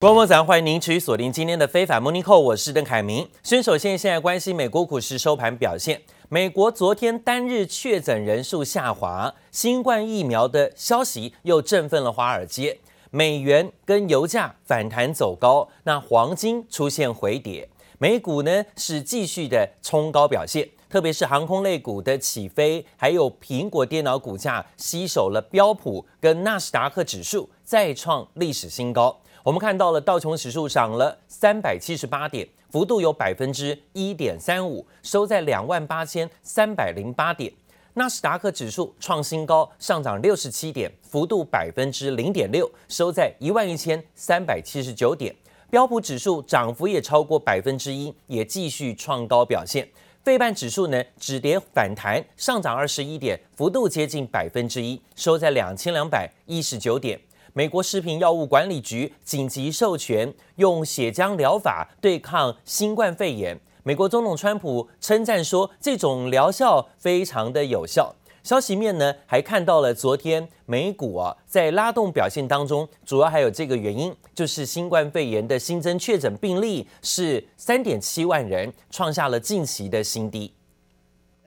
观众早上欢迎您持续锁定今天的非凡 Morning Call，我是邓凯明。先首先现在关心美国股市收盘表现。美国昨天单日确诊人数下滑，新冠疫苗的消息又振奋了华尔街。美元跟油价反弹走高，那黄金出现回跌。美股呢是继续的冲高表现，特别是航空类股的起飞，还有苹果电脑股价吸收了标普跟纳斯达克指数再创历史新高。我们看到了道琼指数涨了三百七十八点，幅度有百分之一点三五，收在两万八千三百零八点。纳斯达克指数创新高，上涨六十七点，幅度百分之零点六，收在一万一千三百七十九点。标普指数涨幅也超过百分之一，也继续创高表现。费半指数呢止跌反弹，上涨二十一点，幅度接近百分之一，收在两千两百一十九点。美国食品药物管理局紧急授权用血浆疗法对抗新冠肺炎。美国总统川普称赞说，这种疗效非常的有效。消息面呢，还看到了昨天美股啊在拉动表现当中，主要还有这个原因，就是新冠肺炎的新增确诊病例是三点七万人，创下了近期的新低。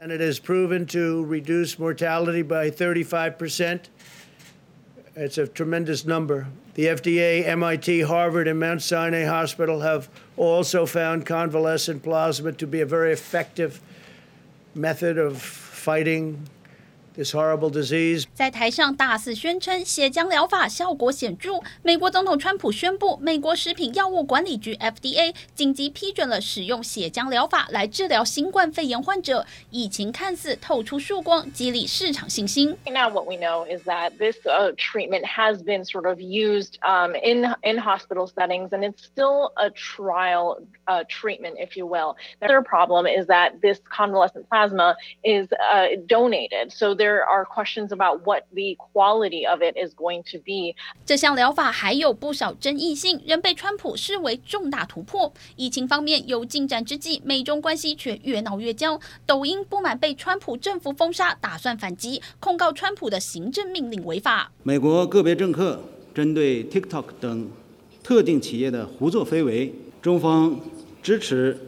And it has proven to reduce mortality by 35%. It's a tremendous number. The FDA, MIT, Harvard, and Mount Sinai Hospital have also found convalescent plasma to be a very effective method of fighting This horrible disease. 在台上大肆宣称血浆疗法效果显着。美国总统川普宣布，美国食品药物管理局 FDA 紧急批准了使用血浆疗法来治疗新冠肺炎患者。疫情看似透出曙光，激励市场信心。Now what we know is that this treatment has been sort of used in in hospital settings, and it's still a trial treatment, if you will. The other problem is that this convalescent plasma is donated, so There are questions about what the quality of it is going to be. 这项疗法还有不少争议性，仍被川普视为重大突破。疫情方面有进展之际，美中关系却越闹越僵。抖音不满被川普政府封杀，打算反击，控告川普的行政命令违法。美国个别政客针对 TikTok 等特定企业的胡作非为，中方支持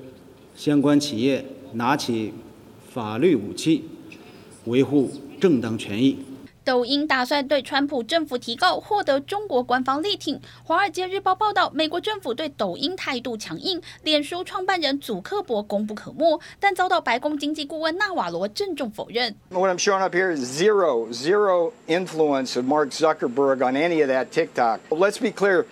相关企业拿起法律武器，维护。正当权益。抖音打算对川普政府提告，获得中国官方力挺。《华尔街日报》报道，美国政府对抖音态度强硬，脸书创办人祖克伯功不可没，但遭到白宫经济顾问纳瓦罗郑重否认。What I'm showing up here is zero, zero influence of Mark Zuckerberg on any of that TikTok. Let's be clear,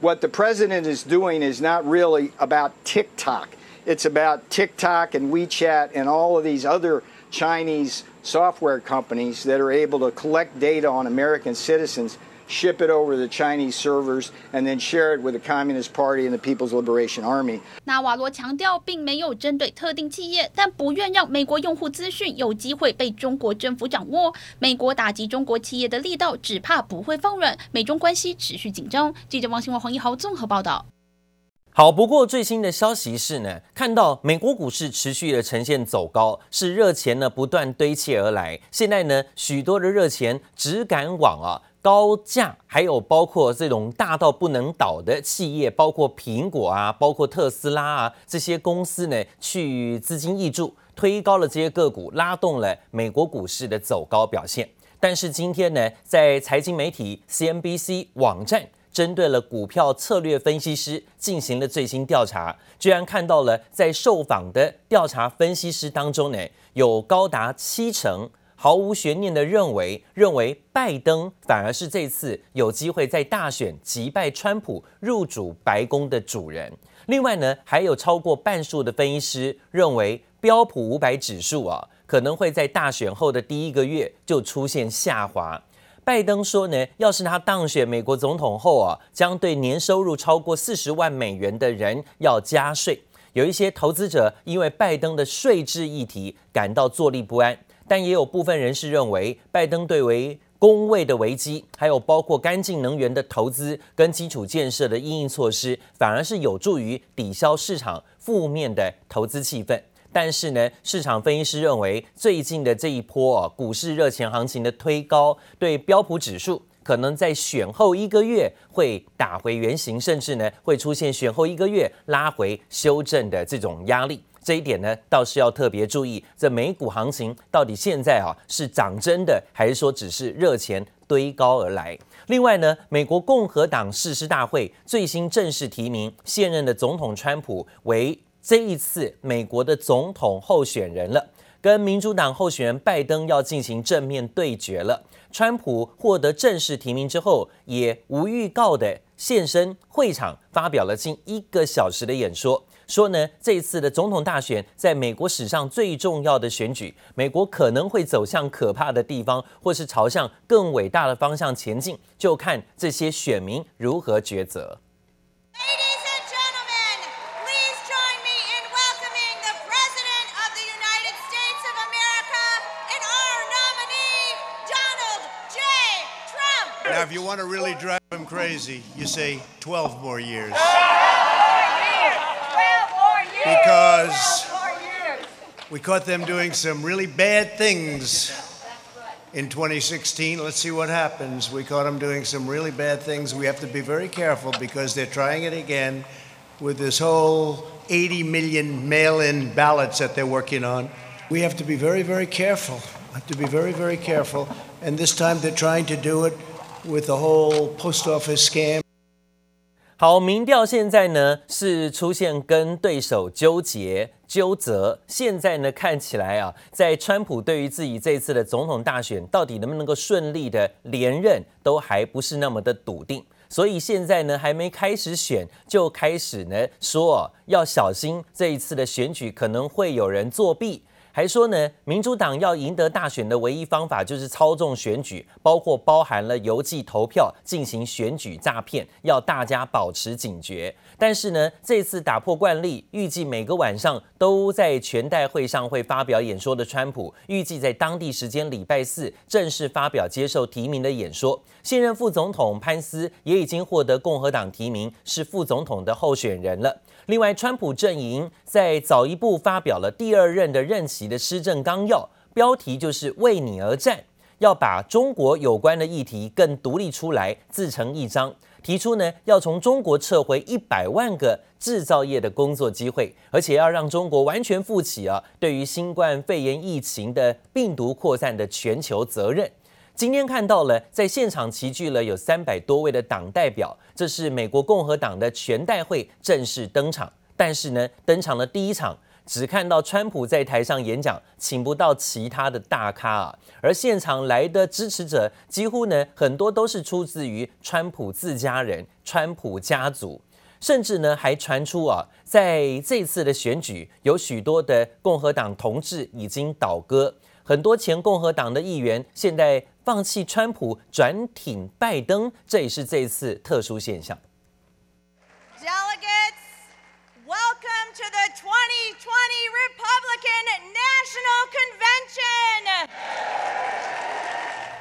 what the president is doing is not really about TikTok. It's about TikTok and WeChat and all of these other Chinese software companies that are able to collect data on American citizens, ship it over the Chinese servers, and then share it with the Communist Party and the People's Liberation Army. 纳瓦罗强调，并没有针对特定企业，但不愿让美国用户资讯有机会被中国政府掌握。美国打击中国企业的力道，只怕不会放软。美中关系持续紧张。记者王新文、黄一豪综合报道。 好，不过最新的消息是呢，看到美国股市持续的呈现走高，是热钱呢不断堆砌而来。现在呢，许多的热钱只敢往啊高价，还有包括这种大到不能倒的企业，包括苹果啊，包括特斯拉啊这些公司呢，去资金挹注，推高了这些个股，拉动了美国股市的走高表现。但是今天呢，在财经媒体 CNBC 网站。针对了股票策略分析师进行了最新调查，居然看到了在受访的调查分析师当中呢，有高达七成毫无悬念的认为，认为拜登反而是这次有机会在大选击败川普入主白宫的主人。另外呢，还有超过半数的分析师认为标普五百指数啊，可能会在大选后的第一个月就出现下滑。拜登说呢，要是他当选美国总统后啊，将对年收入超过四十万美元的人要加税。有一些投资者因为拜登的税制议题感到坐立不安，但也有部分人士认为，拜登对为工位的危机，还有包括干净能源的投资跟基础建设的因应措施，反而是有助于抵消市场负面的投资气氛。但是呢，市场分析师认为，最近的这一波啊，股市热钱行情的推高，对标普指数可能在选后一个月会打回原形，甚至呢会出现选后一个月拉回修正的这种压力。这一点呢倒是要特别注意，这美股行情到底现在啊是涨真的，还是说只是热钱堆高而来？另外呢，美国共和党誓师大会最新正式提名现任的总统川普为这一次美国的总统候选人了，跟民主党候选人拜登要进行正面对决了。川普获得正式提名之后，也无预告的现身会场，发表了近一个小时的演说。说呢，这一次的总统大选在美国史上最重要的选举，美国可能会走向可怕的地方，或是朝向更伟大的方向前进，就看这些选民如何抉择。Now, if you want to really drive him crazy, you say 12 more years. Because we caught them doing some really bad things in 2016. Let's see what happens. We caught them doing some really bad things. We have to be very careful because they're trying it again with this whole 80 million mail in ballots that they're working on. We have to be very, very careful. Have to be very, very careful. And this time they're trying to do it with the whole post office scam. 好，民调现在呢是出现跟对手纠结纠责。现在呢看起来啊，在川普对于自己这次的总统大选到底能不能够顺利的连任，都还不是那么的笃定。所以现在呢还没开始选，就开始呢说要小心这一次的选举可能会有人作弊。还说呢，民主党要赢得大选的唯一方法就是操纵选举，包括包含了邮寄投票进行选举诈骗，要大家保持警觉。但是呢，这次打破惯例，预计每个晚上都在全代会上会发表演说的川普，预计在当地时间礼拜四正式发表接受提名的演说。现任副总统潘斯也已经获得共和党提名，是副总统的候选人了。另外，川普阵营在早一步发表了第二任的任期的施政纲要，标题就是“为你而战”，要把中国有关的议题更独立出来，自成一章。提出呢，要从中国撤回一百万个制造业的工作机会，而且要让中国完全负起啊，对于新冠肺炎疫情的病毒扩散的全球责任。今天看到了，在现场齐聚了有三百多位的党代表，这是美国共和党的全代会正式登场。但是呢，登场的第一场只看到川普在台上演讲，请不到其他的大咖啊。而现场来的支持者几乎呢，很多都是出自于川普自家人、川普家族，甚至呢还传出啊，在这次的选举有许多的共和党同志已经倒戈，很多前共和党的议员现在。放弃川普，转挺拜登，这也是这一次特殊现象。Delegates, welcome to the 2020 Republican National Convention.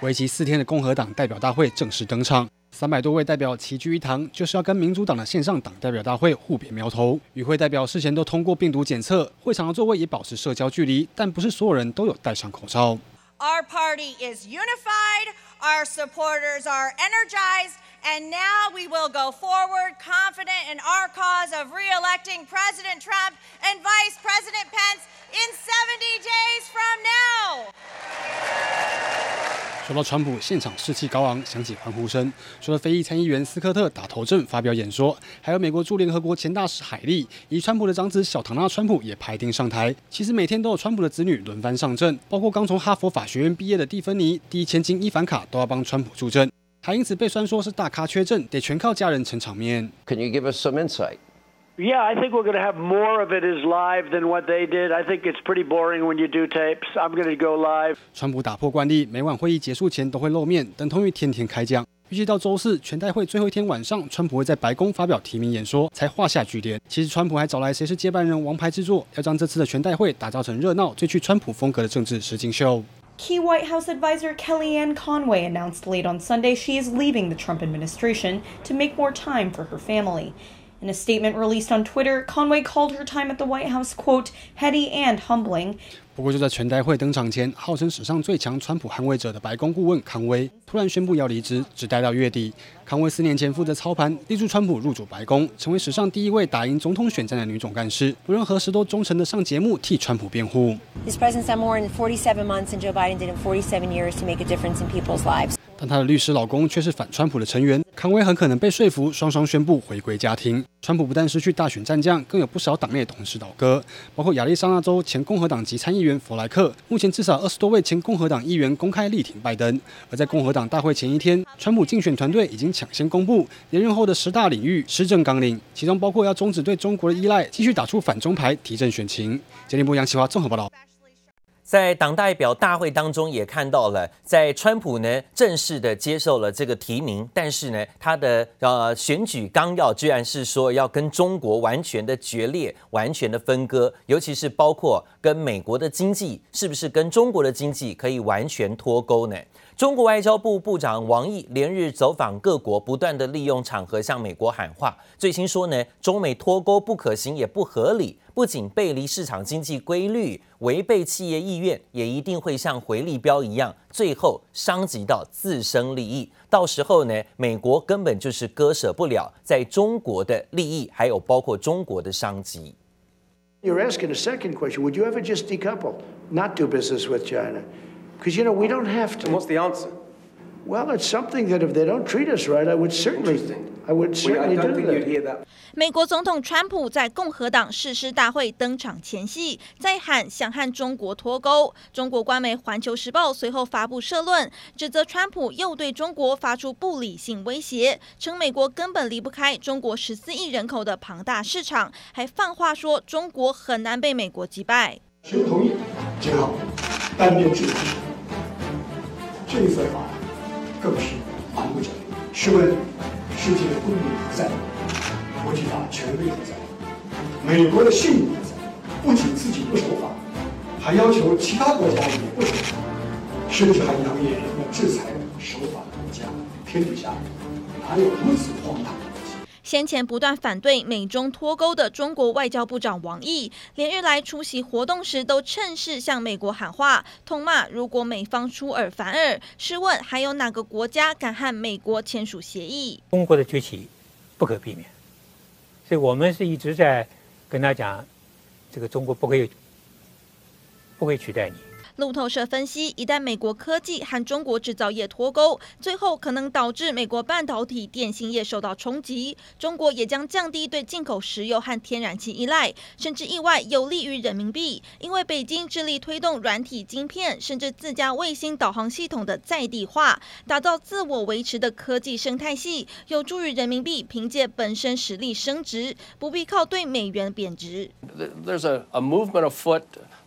为期四天的共和党代表大会正式登场，三百多位代表齐聚一堂，就是要跟民主党的线上党代表大会互别苗头。与会代表事前都通过病毒检测，会场的座位也保持社交距离，但不是所有人都有戴上口罩。Our party is unified, our supporters are energized, and now we will go forward confident in our cause of re-electing President Trump and Vice President Pence in 70 days from now. 说到川普，现场士气高昂，响起欢呼声。除了非裔参议员斯科特打头阵发表演说，还有美国驻联合国前大使海利，以川普的长子小唐纳川普也排定上台。其实每天都有川普的子女轮番上阵，包括刚从哈佛法学院毕业的蒂芬妮、第一千金伊凡卡都要帮川普助阵，还因此被酸说是大咖缺阵，得全靠家人撑场面。Can you give us some insight? Yeah, I think we're going to have more of it as live than what they did. I think it's pretty boring when you do tapes. I'm going to go live. 川普打破惯例，每晚会议结束前都会露面，等同于天天开讲。预计到周四全代会最后一天晚上，川普会在白宫发表提名演说，才画下句点。其实川普还找来谁是接班人王牌制作，要将这次的全代会打造成热闹、最具川普风格的政治实境秀。Key White House advisor Kellyanne Conway announced late on Sunday she is leaving the Trump administration to make more time for her family. In a statement released on Twitter, Conway called her time at the White House, quote, heady and humbling. 不过就在全代会登场前，号称史上最强川普捍卫者的白宫顾问康威突然宣布要离职，只待到月底。康威四年前负责操盘，力助川普入主白宫，成为史上第一位打赢总统选战的女总干事，不论何时都忠诚的上节目替川普辩护。This president's done more in 47 months than Joe Biden did in 47 years to make a difference in people's lives. 但她的律师老公却是反川普的成员，康威很可能被说服，双双宣布回归家庭。川普不但失去大选战将，更有不少党内同事倒戈，包括亚利桑那州前共和党籍参议员弗莱克。目前至少二十多位前共和党议员公开力挺拜登。而在共和党大会前一天，川普竞选团队已经抢先公布连任后的十大领域施政纲领，其中包括要终止对中国的依赖，继续打出反中牌，提振选情。杰林波杨奇华综合报道。在党代表大会当中，也看到了，在川普呢正式的接受了这个提名，但是呢，他的呃选举纲要居然是说要跟中国完全的决裂、完全的分割，尤其是包括跟美国的经济，是不是跟中国的经济可以完全脱钩呢？中国外交部部长王毅连日走访各国，不断的利用场合向美国喊话。最新说呢，中美脱钩不可行也不合理，不仅背离市场经济规律，违背企业意愿，也一定会像回力标一样，最后伤及到自身利益。到时候呢，美国根本就是割舍不了在中国的利益，还有包括中国的商机。You're asking a second question. Would you ever just decouple, not do business with China? Because, you know, we don't have to. And what's the answer? Well, it's something that if they don't treat us right, I would certainly, I would certainly do that. 美国总统川普在共和党誓师大会登场前夕，在喊想和中国脱钩。中国官媒《环球时报》随后发布社论，指责川普又对中国发出不理性威胁，称美国根本离不开中国十四亿人口的庞大市场，还放话说中国很难被美国击败。谁不同意？正好单边制裁。这一份法案更是蛮不讲理。试问世界公理何在？国际法权威何在？美国的信誉何在？不仅自己不守法，还要求其他国家也不守法，甚至还扬言要制裁守法的国家。天底下哪有如此荒唐？先前不断反对美中脱钩的中国外交部长王毅，连日来出席活动时都趁势向美国喊话，痛骂如果美方出尔反尔，试问还有哪个国家敢和美国签署协议？中国的崛起不可避免，所以我们是一直在跟他讲，这个中国不会不会取代你。路透社分析，一旦美国科技和中国制造业脱钩，最后可能导致美国半导体、电信业受到冲击，中国也将降低对进口石油和天然气依赖，甚至意外有利于人民币，因为北京致力推动软体晶片，甚至自家卫星导航系统的在地化，打造自我维持的科技生态系，有助于人民币凭借本身实力升值，不必靠对美元贬值。There's a, a movement afoot.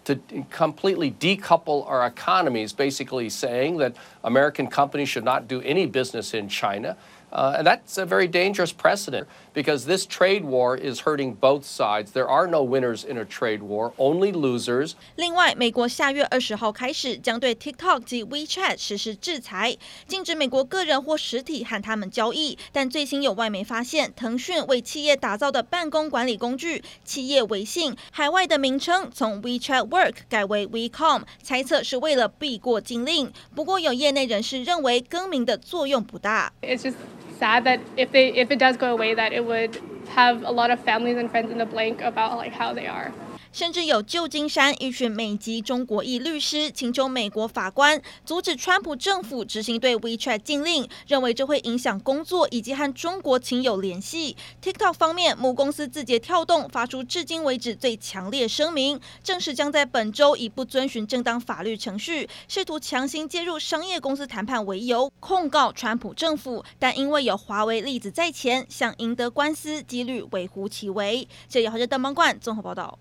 To completely decouple our economies, basically saying that American companies should not do any business in China. Uh, and that's a very dangerous precedent because this trade war is hurting both sides. There are no winners in a trade war, only losers. 另外，美国下月二十号开始将对 TikTok 及 WeChat 实施制裁，禁止美国个人或实体和他们交易。但最新有外媒发现，腾讯为企业打造的办公管理工具“企业微信”海外的名称从 WeChat Work 改为 WeCom，猜测是为了避过禁令。不过，有业内人士认为更名的作用不大。It's just sad that if they if it does go away, that it would have a lot of families and friends in the blank about like how they are. 甚至有旧金山一群美籍中国裔律师请求美国法官阻止川普政府执行对 WeChat 禁令，认为这会影响工作以及和中国亲友联系。TikTok 方面，母公司字节跳动发出至今为止最强烈声明，正式将在本周以不遵循正当法律程序，试图强行介入商业公司谈判为由控告川普政府，但因为有华为例子在前，想赢得官司几率微乎其微。这里是邓邦冠综合报道。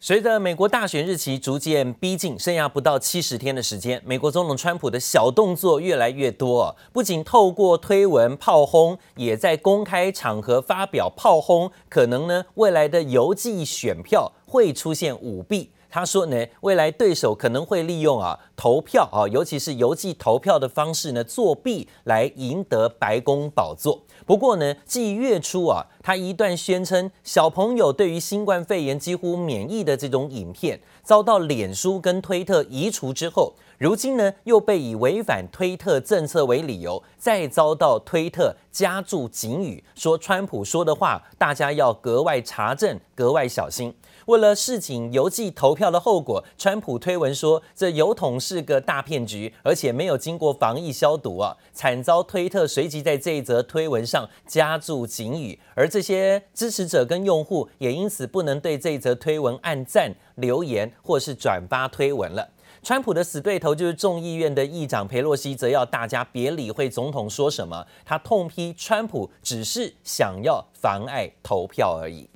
随着美国大选日期逐渐逼近，剩下不到七十天的时间，美国总统川普的小动作越来越多，不仅透过推文炮轰，也在公开场合发表炮轰，可能呢未来的邮寄选票会出现舞弊。他说呢，未来对手可能会利用啊投票啊，尤其是邮寄投票的方式呢作弊来赢得白宫宝座。不过呢，继月初啊，他一段宣称小朋友对于新冠肺炎几乎免疫的这种影片，遭到脸书跟推特移除之后，如今呢又被以违反推特政策为理由，再遭到推特加注警语，说川普说的话大家要格外查证，格外小心。为了示警邮寄投票的后果，川普推文说这邮筒是个大骗局，而且没有经过防疫消毒啊，惨遭推特随即在这一则推文上加注警语，而这些支持者跟用户也因此不能对这一则推文按赞、留言或是转发推文了。川普的死对头就是众议院的议长裴洛西，则要大家别理会总统说什么，他痛批川普只是想要妨碍投票而已。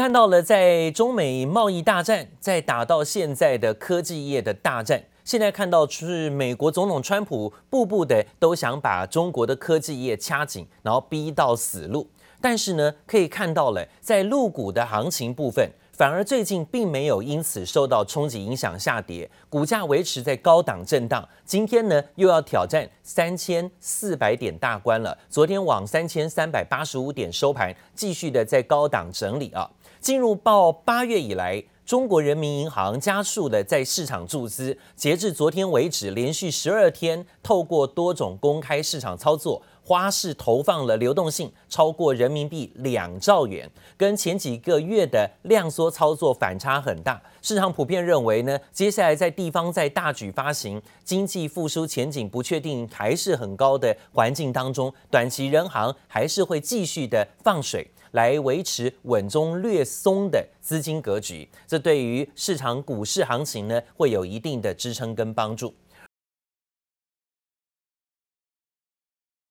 看到了，在中美贸易大战，再打到现在的科技业的大战，现在看到是美国总统川普步步的都想把中国的科技业掐紧，然后逼到死路。但是呢，可以看到了，在陆股的行情部分，反而最近并没有因此受到冲击影响下跌，股价维持在高档震荡。今天呢，又要挑战三千四百点大关了。昨天往三千三百八十五点收盘，继续的在高档整理啊。进入报八月以来，中国人民银行加速的在市场注资，截至昨天为止，连续十二天透过多种公开市场操作，花式投放了流动性超过人民币两兆元，跟前几个月的量缩操作反差很大。市场普遍认为呢，接下来在地方在大举发行、经济复苏前景不确定还是很高的环境当中，短期人行还是会继续的放水。来维持稳中略松的资金格局，这对于市场股市行情呢，会有一定的支撑跟帮助。